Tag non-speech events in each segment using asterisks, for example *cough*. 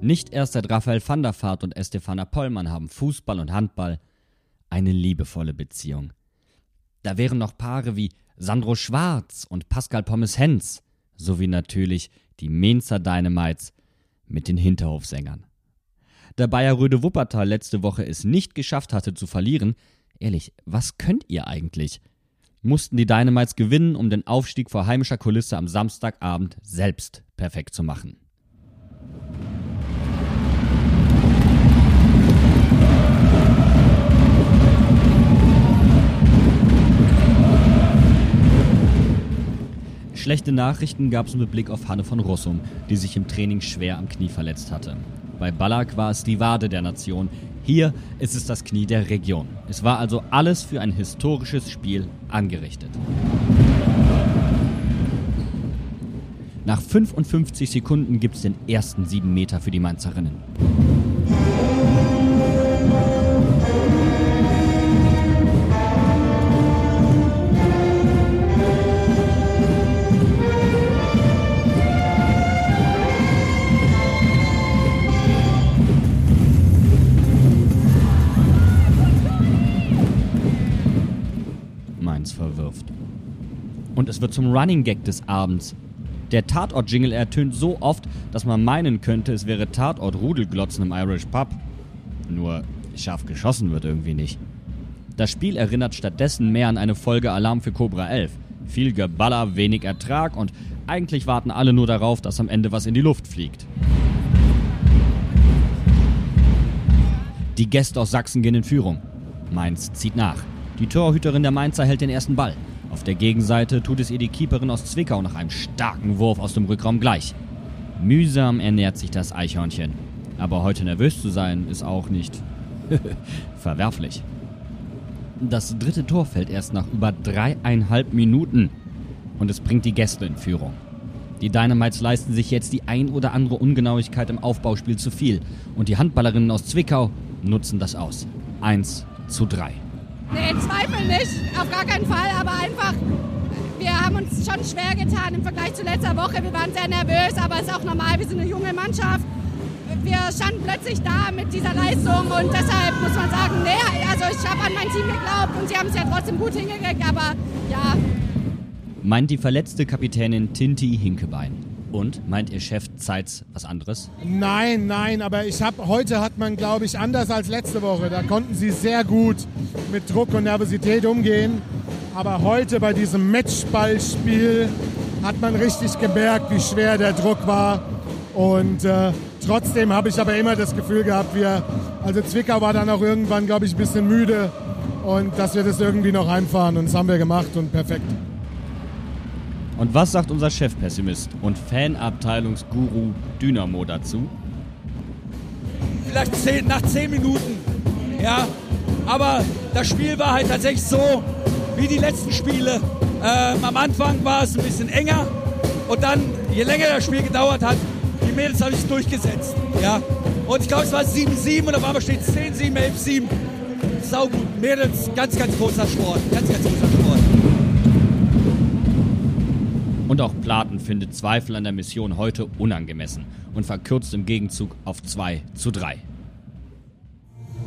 Nicht erst seit Raphael van der Vaart und Estefana Pollmann haben Fußball und Handball eine liebevolle Beziehung. Da wären noch Paare wie Sandro Schwarz und Pascal Pommes-Hens, sowie natürlich die Mainzer Dynamites mit den Hinterhofsängern. Da Bayer Röde Wuppertal letzte Woche es nicht geschafft hatte zu verlieren, ehrlich, was könnt ihr eigentlich? Mussten die Dynamites gewinnen, um den Aufstieg vor heimischer Kulisse am Samstagabend selbst perfekt zu machen. Schlechte Nachrichten gab es mit Blick auf Hanne von Rossum, die sich im Training schwer am Knie verletzt hatte. Bei Ballack war es die Wade der Nation. Hier ist es das Knie der Region. Es war also alles für ein historisches Spiel angerichtet. Nach 55 Sekunden gibt es den ersten 7 Meter für die Mainzerinnen. Es wird zum Running Gag des Abends. Der Tatort-Jingle ertönt so oft, dass man meinen könnte, es wäre Tatort-Rudelglotzen im Irish Pub. Nur scharf geschossen wird irgendwie nicht. Das Spiel erinnert stattdessen mehr an eine Folge Alarm für Cobra 11. Viel Geballer, wenig Ertrag und eigentlich warten alle nur darauf, dass am Ende was in die Luft fliegt. Die Gäste aus Sachsen gehen in Führung. Mainz zieht nach. Die Torhüterin der Mainzer hält den ersten Ball. Auf der Gegenseite tut es ihr die Keeperin aus Zwickau nach einem starken Wurf aus dem Rückraum gleich. Mühsam ernährt sich das Eichhörnchen. Aber heute nervös zu sein, ist auch nicht *laughs* verwerflich. Das dritte Tor fällt erst nach über dreieinhalb Minuten und es bringt die Gäste in Führung. Die Dynamites leisten sich jetzt die ein oder andere Ungenauigkeit im Aufbauspiel zu viel und die Handballerinnen aus Zwickau nutzen das aus. 1 zu 3. Nee, Zweifel nicht, auf gar keinen Fall, aber einfach, wir haben uns schon schwer getan im Vergleich zu letzter Woche. Wir waren sehr nervös, aber es ist auch normal, wir sind eine junge Mannschaft. Wir standen plötzlich da mit dieser Leistung und deshalb muss man sagen, nee, also ich habe an mein Team geglaubt und sie haben es ja trotzdem gut hingekriegt, aber ja. Meint die verletzte Kapitänin Tinti Hinkebein. Und meint Ihr Chef Zeitz was anderes? Nein, nein, aber ich habe heute hat man, glaube ich, anders als letzte Woche. Da konnten sie sehr gut mit Druck und Nervosität umgehen. Aber heute bei diesem Matchballspiel hat man richtig gemerkt, wie schwer der Druck war. Und äh, trotzdem habe ich aber immer das Gefühl gehabt, wir, also Zwickau war dann auch irgendwann, glaube ich, ein bisschen müde und dass wir das irgendwie noch einfahren. Und das haben wir gemacht und perfekt. Und was sagt unser Chefpessimist und Fanabteilungsguru Dynamo dazu? Vielleicht zehn, nach zehn Minuten, ja. Aber das Spiel war halt tatsächlich so wie die letzten Spiele. Ähm, am Anfang war es ein bisschen enger und dann, je länger das Spiel gedauert hat, die Mädels haben sich durchgesetzt. Ja. Und ich glaube, es war 7-7 und auf einmal steht es 10-7, 11-7. Saugut. Mädels, ganz, ganz großer Sport. Ganz, ganz großer Sport. Und auch Platen findet Zweifel an der Mission heute unangemessen und verkürzt im Gegenzug auf 2 zu 3.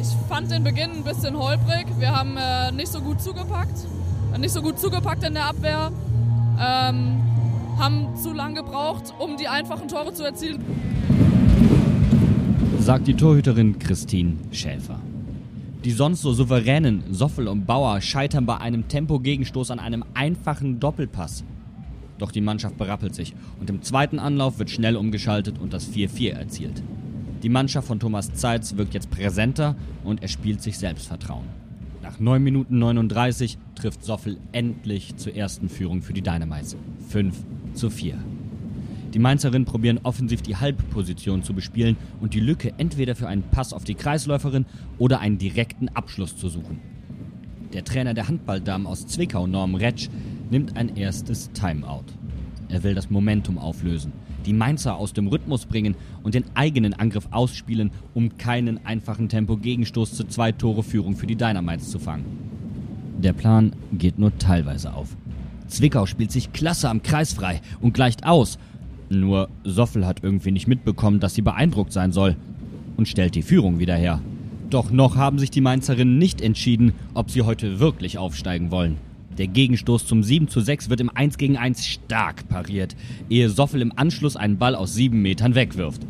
Ich fand den Beginn ein bisschen holprig. Wir haben äh, nicht so gut zugepackt. Nicht so gut zugepackt in der Abwehr. Ähm, haben zu lange gebraucht, um die einfachen Tore zu erzielen. Sagt die Torhüterin Christine Schäfer. Die sonst so souveränen Soffel und Bauer scheitern bei einem Tempogegenstoß an einem einfachen Doppelpass. Doch die Mannschaft berappelt sich und im zweiten Anlauf wird schnell umgeschaltet und das 4-4 erzielt. Die Mannschaft von Thomas Zeitz wirkt jetzt präsenter und er spielt sich Selbstvertrauen. Nach 9 Minuten 39 trifft Soffel endlich zur ersten Führung für die Dynamites. 5 zu 4. Die Mainzerinnen probieren offensiv die Halbposition zu bespielen und die Lücke entweder für einen Pass auf die Kreisläuferin oder einen direkten Abschluss zu suchen. Der Trainer der Handballdamen aus Zwickau, Norm Retsch, nimmt ein erstes Timeout. Er will das Momentum auflösen, die Mainzer aus dem Rhythmus bringen und den eigenen Angriff ausspielen, um keinen einfachen Tempo-Gegenstoß zur Zwei-Tore-Führung für die Dynamites zu fangen. Der Plan geht nur teilweise auf. Zwickau spielt sich klasse am Kreis frei und gleicht aus. Nur Soffel hat irgendwie nicht mitbekommen, dass sie beeindruckt sein soll und stellt die Führung wieder her. Doch noch haben sich die Mainzerinnen nicht entschieden, ob sie heute wirklich aufsteigen wollen. Der Gegenstoß zum 7 zu 6 wird im 1 gegen 1 stark pariert, ehe Soffel im Anschluss einen Ball aus sieben Metern wegwirft.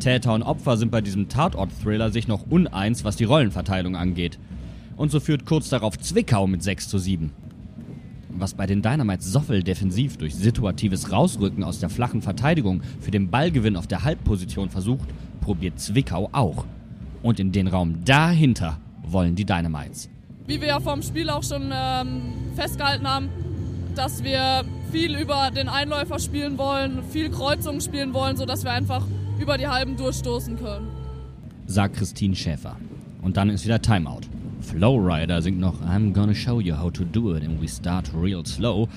Täter und Opfer sind bei diesem Tatort-Thriller sich noch uneins, was die Rollenverteilung angeht. Und so führt kurz darauf Zwickau mit 6 zu 7. Was bei den Dynamites Soffel defensiv durch situatives Rausrücken aus der flachen Verteidigung für den Ballgewinn auf der Halbposition versucht, probiert Zwickau auch. Und in den Raum dahinter wollen die Dynamites wie wir ja vom Spiel auch schon ähm, festgehalten haben, dass wir viel über den Einläufer spielen wollen, viel Kreuzungen spielen wollen, sodass wir einfach über die Halben durchstoßen können. Sagt Christine Schäfer. Und dann ist wieder Timeout. Flowrider singt noch I'm gonna show you how to do it and we start real slow.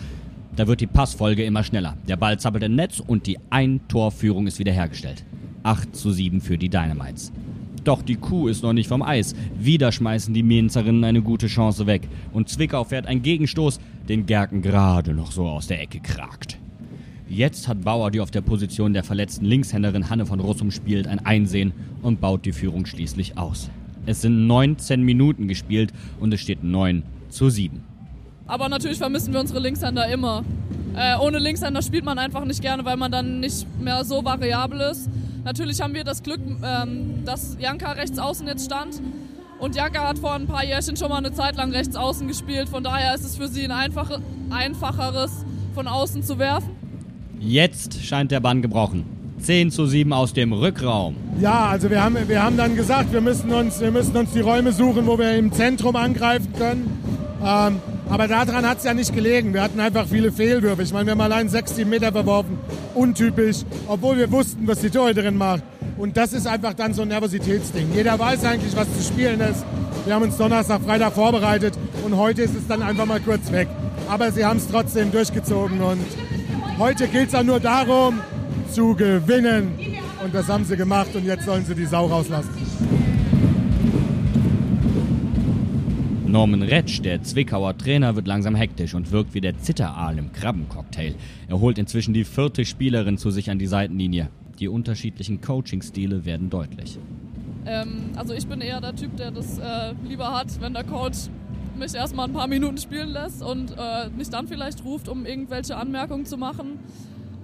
Da wird die Passfolge immer schneller. Der Ball zappelt im Netz und die Ein-Tor-Führung ist wiederhergestellt. 8 zu 7 für die Dynamites. Doch die Kuh ist noch nicht vom Eis. Wieder schmeißen die Mainzerinnen eine gute Chance weg. Und Zwickau fährt einen Gegenstoß, den Gerken gerade noch so aus der Ecke kragt. Jetzt hat Bauer, die auf der Position der verletzten Linkshänderin Hanne von Russum spielt, ein Einsehen und baut die Führung schließlich aus. Es sind 19 Minuten gespielt und es steht 9 zu 7. Aber natürlich vermissen wir unsere Linkshänder immer. Äh, ohne Linkshänder spielt man einfach nicht gerne, weil man dann nicht mehr so variabel ist. Natürlich haben wir das Glück, ähm, dass Janka rechts außen jetzt stand. Und Janka hat vor ein paar Jährchen schon mal eine Zeit lang rechts außen gespielt. Von daher ist es für sie ein einfache, einfacheres, von außen zu werfen. Jetzt scheint der Bann gebrochen. 10 zu 7 aus dem Rückraum. Ja, also wir haben, wir haben dann gesagt, wir müssen, uns, wir müssen uns die Räume suchen, wo wir im Zentrum angreifen können. Ähm, aber daran hat es ja nicht gelegen. Wir hatten einfach viele Fehlwürfe. Ich meine, wir haben allein 6, 7 Meter verworfen. Untypisch, obwohl wir wussten, was die Torhüterin macht. Und das ist einfach dann so ein Nervositätsding. Jeder weiß eigentlich, was zu spielen ist. Wir haben uns Donnerstag, Freitag vorbereitet und heute ist es dann einfach mal kurz weg. Aber sie haben es trotzdem durchgezogen und heute gilt es auch nur darum, zu gewinnen. Und das haben sie gemacht und jetzt sollen sie die Sau rauslassen. Norman Retsch, der Zwickauer Trainer, wird langsam hektisch und wirkt wie der Zitteraal im Krabbencocktail. Er holt inzwischen die vierte Spielerin zu sich an die Seitenlinie. Die unterschiedlichen Coaching-Stile werden deutlich. Ähm, also ich bin eher der Typ, der das äh, lieber hat, wenn der Coach mich erstmal ein paar Minuten spielen lässt und äh, mich dann vielleicht ruft, um irgendwelche Anmerkungen zu machen.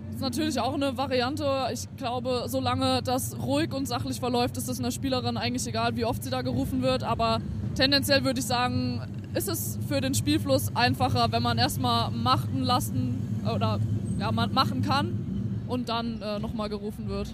Das ist natürlich auch eine Variante. Ich glaube, solange das ruhig und sachlich verläuft, ist es einer Spielerin eigentlich egal, wie oft sie da gerufen wird. Aber tendenziell würde ich sagen, ist es für den Spielfluss einfacher, wenn man erstmal machen lassen oder ja, man machen kann und dann äh, nochmal gerufen wird.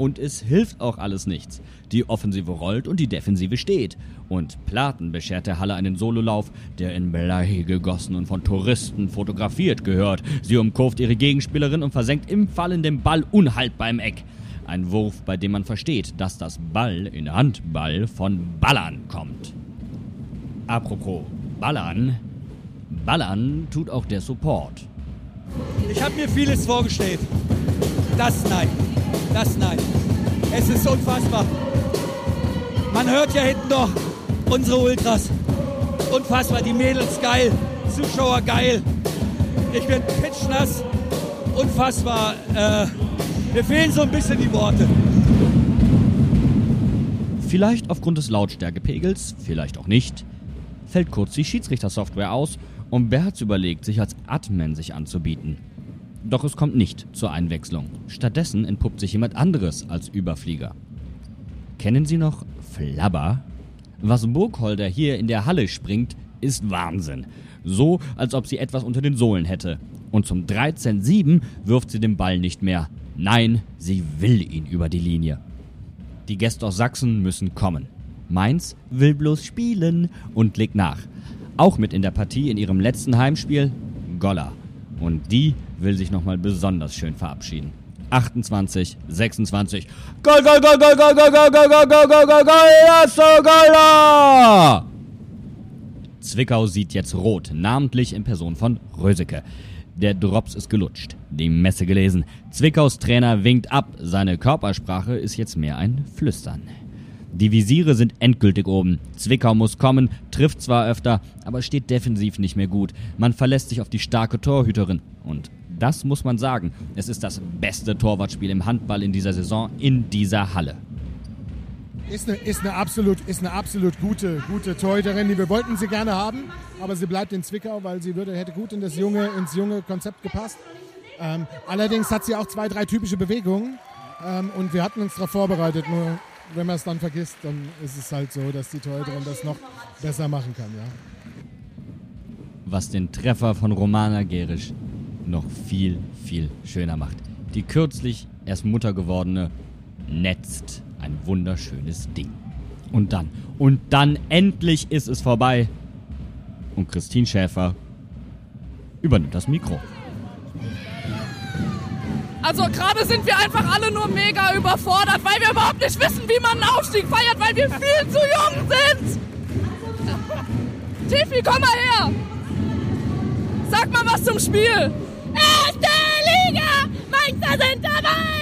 Und es hilft auch alles nichts. Die Offensive rollt und die Defensive steht. Und Platen beschert der Halle einen Sololauf, der in Blei gegossen und von Touristen fotografiert gehört. Sie umkurft ihre Gegenspielerin und versenkt im Fallen den Ball unhaltbar im Eck. Ein Wurf, bei dem man versteht, dass das Ball in Handball von Ballern kommt. Apropos Ballern. Ballern tut auch der Support. Ich habe mir vieles vorgestellt. Das nein. Das nein. Es ist unfassbar. Man hört ja hinten noch unsere Ultras. Unfassbar. Die Mädels geil. Zuschauer geil. Ich bin pitchnass. Unfassbar. Äh, mir fehlen so ein bisschen die Worte. Vielleicht aufgrund des Lautstärkepegels, vielleicht auch nicht, fällt kurz die Schiedsrichtersoftware aus und Berz überlegt, sich als Admin sich anzubieten. Doch es kommt nicht zur Einwechslung. Stattdessen entpuppt sich jemand anderes als Überflieger. Kennen Sie noch Flabber? Was Burgholder hier in der Halle springt, ist Wahnsinn. So, als ob sie etwas unter den Sohlen hätte. Und zum 13-7 wirft sie den Ball nicht mehr. Nein, sie will ihn über die Linie. Die Gäste aus Sachsen müssen kommen. Mainz will bloß spielen und legt nach. Auch mit in der Partie in ihrem letzten Heimspiel Golla. Und die will sich nochmal besonders schön verabschieden. 28, 26. Goal, Goal, Goal, Goal, Goal, Goal, Goal, Goal, Goal, Goal, Goal, Goal, Goal, Goal, Zwickau sieht jetzt rot, namentlich in Person von Röseke. Der Drops ist gelutscht, die Messe gelesen. Zwickaus Trainer winkt ab, seine Körpersprache ist jetzt mehr ein Flüstern. Die Visiere sind endgültig oben. Zwickau muss kommen, trifft zwar öfter, aber steht defensiv nicht mehr gut. Man verlässt sich auf die starke Torhüterin und Das muss man sagen. Es ist das beste Torwartspiel im Handball in dieser Saison in dieser Halle. Ist eine, ist eine, absolut, ist eine absolut gute, gute Torhüterin. Wir wollten sie gerne haben, aber sie bleibt in Zwickau, weil sie würde, hätte gut in das junge, ins junge Konzept gepasst. Ähm, allerdings hat sie auch zwei, drei typische Bewegungen ähm, und wir hatten uns darauf vorbereitet. Nur wenn man es dann vergisst, dann ist es halt so, dass die Torhüterin das noch besser machen kann. Ja. Was den Treffer von Romana Gerisch noch viel, viel schöner macht. Die kürzlich erst Mutter gewordene netzt ein wunderschönes Ding. Und dann, und dann endlich ist es vorbei. Und Christine Schäfer übernimmt das Mikro. Also gerade sind wir einfach alle nur mega überfordert, weil wir überhaupt nicht wissen, wie man einen Aufstieg feiert, weil wir viel zu jung sind. Tiffy, komm mal her. Sag mal was zum Spiel. Erste Liga, Meister sind dabei.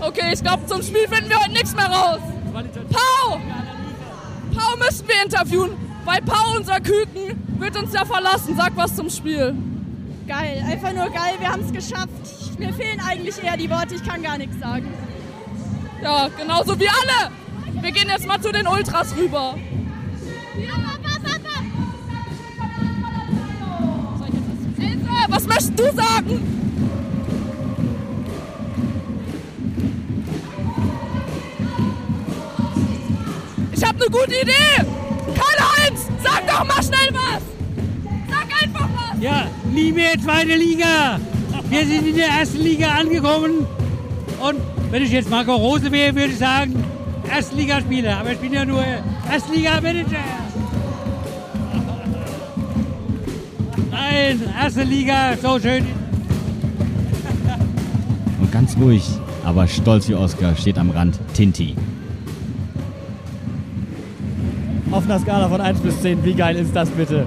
Okay, ich glaube, zum Spiel finden wir heute nichts mehr raus. Pau! Pau müssen wir interviewen, weil Pau, unser Küken, wird uns ja verlassen. Sag was zum Spiel. Geil, einfach nur geil, wir haben es geschafft. Mir fehlen eigentlich eher die Worte, ich kann gar nichts sagen. Ja, genauso wie alle. Wir gehen jetzt mal zu den Ultras rüber. Was möchtest du sagen? Habe eine gute Idee. Karl-Heinz, sag doch mal schnell was. Sag einfach was. Ja, nie mehr zweite Liga. Wir sind in der ersten Liga angekommen. Und wenn ich jetzt Marco Rose wäre, würde ich sagen, Erstligaspieler. Aber ich bin ja nur Erstliga-Manager. Nein, erste Liga, so schön. Und ganz ruhig, aber stolz wie Oscar steht am Rand Tinti. Einer Skala von 1 bis 10, wie geil ist das bitte?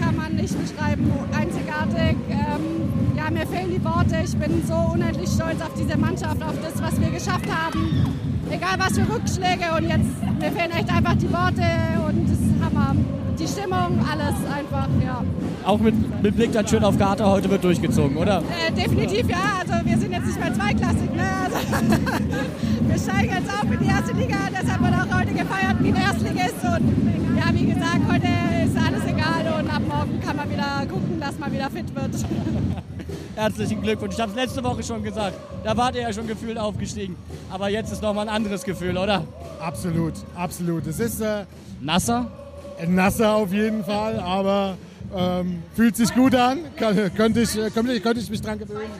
Kann man nicht beschreiben. Einzigartig. Ähm, ja, mir fehlen die Worte. Ich bin so unendlich stolz auf diese Mannschaft, auf das, was wir geschafft haben. Egal was für Rückschläge und jetzt, mir fehlen echt einfach die Worte und das ist Hammer. Die Stimmung, alles einfach, ja. Auch mit, mit Blick dann schön auf Karte, heute wird durchgezogen, oder? Äh, definitiv ja. Also wir sind jetzt nicht mehr zweiklassig. Ne? Also, *laughs* wir steigen jetzt auf in die erste Liga. Deshalb wird auch heute gefeiert wie ein Erstligist. Und ja, wie gesagt, heute ist alles egal und ab morgen kann man wieder gucken, dass man wieder fit wird. *laughs* Herzlichen Glückwunsch. Ich habe es letzte Woche schon gesagt. Da wart ihr ja schon gefühlt aufgestiegen. Aber jetzt ist nochmal ein anderes Gefühl, oder? Absolut, absolut. Es ist äh, Nasser? Nasser auf jeden Fall, aber ähm, fühlt sich gut an. Könnte, ich, könnte ich mich dran gewöhnen.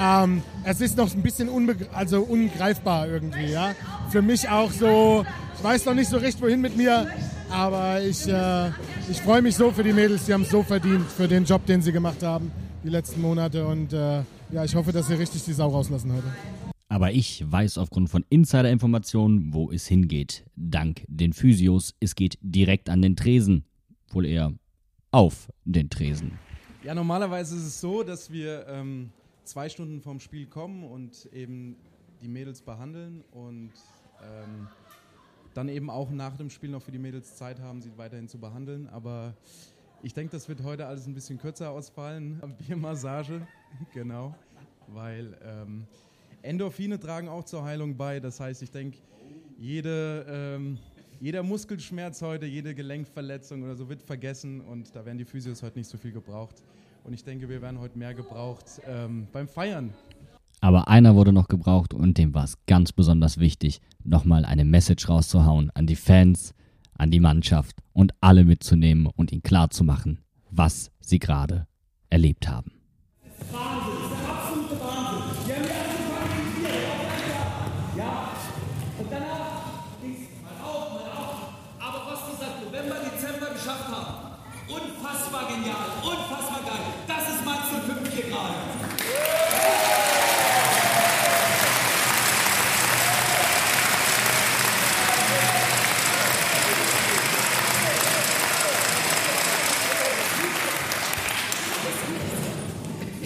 Ähm, es ist noch ein bisschen also ungreifbar irgendwie. Ja? Für mich auch so, ich weiß noch nicht so recht, wohin mit mir, aber ich, äh, ich freue mich so für die Mädels, die haben es so verdient für den Job, den sie gemacht haben die letzten Monate. Und äh, ja, ich hoffe, dass sie richtig die Sau rauslassen heute. Aber ich weiß aufgrund von Insider-Informationen, wo es hingeht. Dank den Physios, es geht direkt an den Tresen. Wohl eher auf den Tresen. Ja, normalerweise ist es so, dass wir ähm, zwei Stunden vorm Spiel kommen und eben die Mädels behandeln und ähm, dann eben auch nach dem Spiel noch für die Mädels Zeit haben, sie weiterhin zu behandeln. Aber ich denke, das wird heute alles ein bisschen kürzer ausfallen. *laughs* Biermassage, genau, weil ähm, Endorphine tragen auch zur Heilung bei. Das heißt, ich denke, jede, ähm, jeder Muskelschmerz heute, jede Gelenkverletzung oder so wird vergessen und da werden die Physios heute nicht so viel gebraucht. Und ich denke, wir werden heute mehr gebraucht ähm, beim Feiern. Aber einer wurde noch gebraucht und dem war es ganz besonders wichtig, nochmal eine Message rauszuhauen an die Fans, an die Mannschaft und alle mitzunehmen und ihnen klarzumachen, was sie gerade erlebt haben.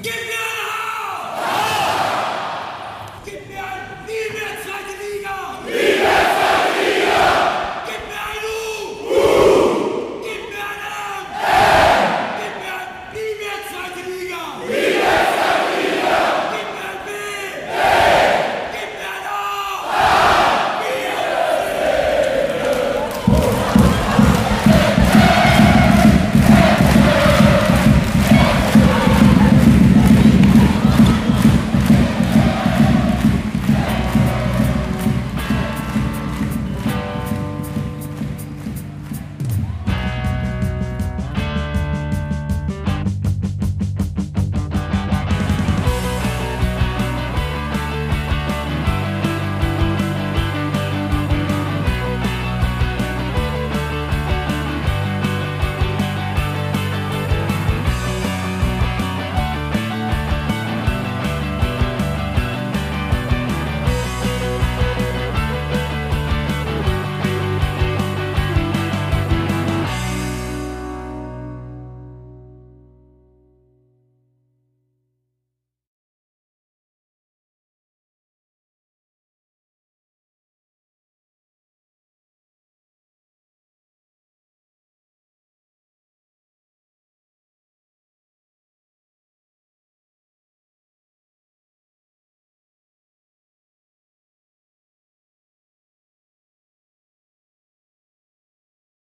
Give me